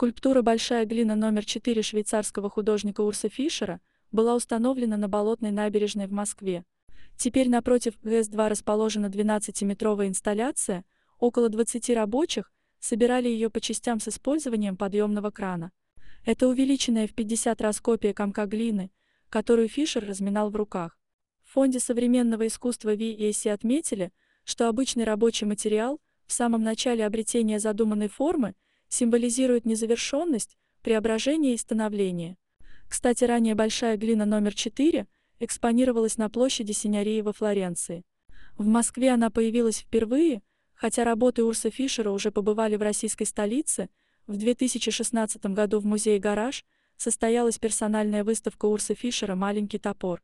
Скульптура «Большая глина» номер 4 швейцарского художника Урса Фишера была установлена на Болотной набережной в Москве. Теперь напротив ГС-2 расположена 12-метровая инсталляция, около 20 рабочих собирали ее по частям с использованием подъемного крана. Это увеличенная в 50 раз копия комка глины, которую Фишер разминал в руках. В Фонде современного искусства VEC отметили, что обычный рабочий материал в самом начале обретения задуманной формы символизирует незавершенность, преображение и становление. Кстати, ранее большая глина номер 4 экспонировалась на площади Синярии во Флоренции. В Москве она появилась впервые, хотя работы Урса Фишера уже побывали в российской столице, в 2016 году в музее «Гараж» состоялась персональная выставка Урса Фишера «Маленький топор».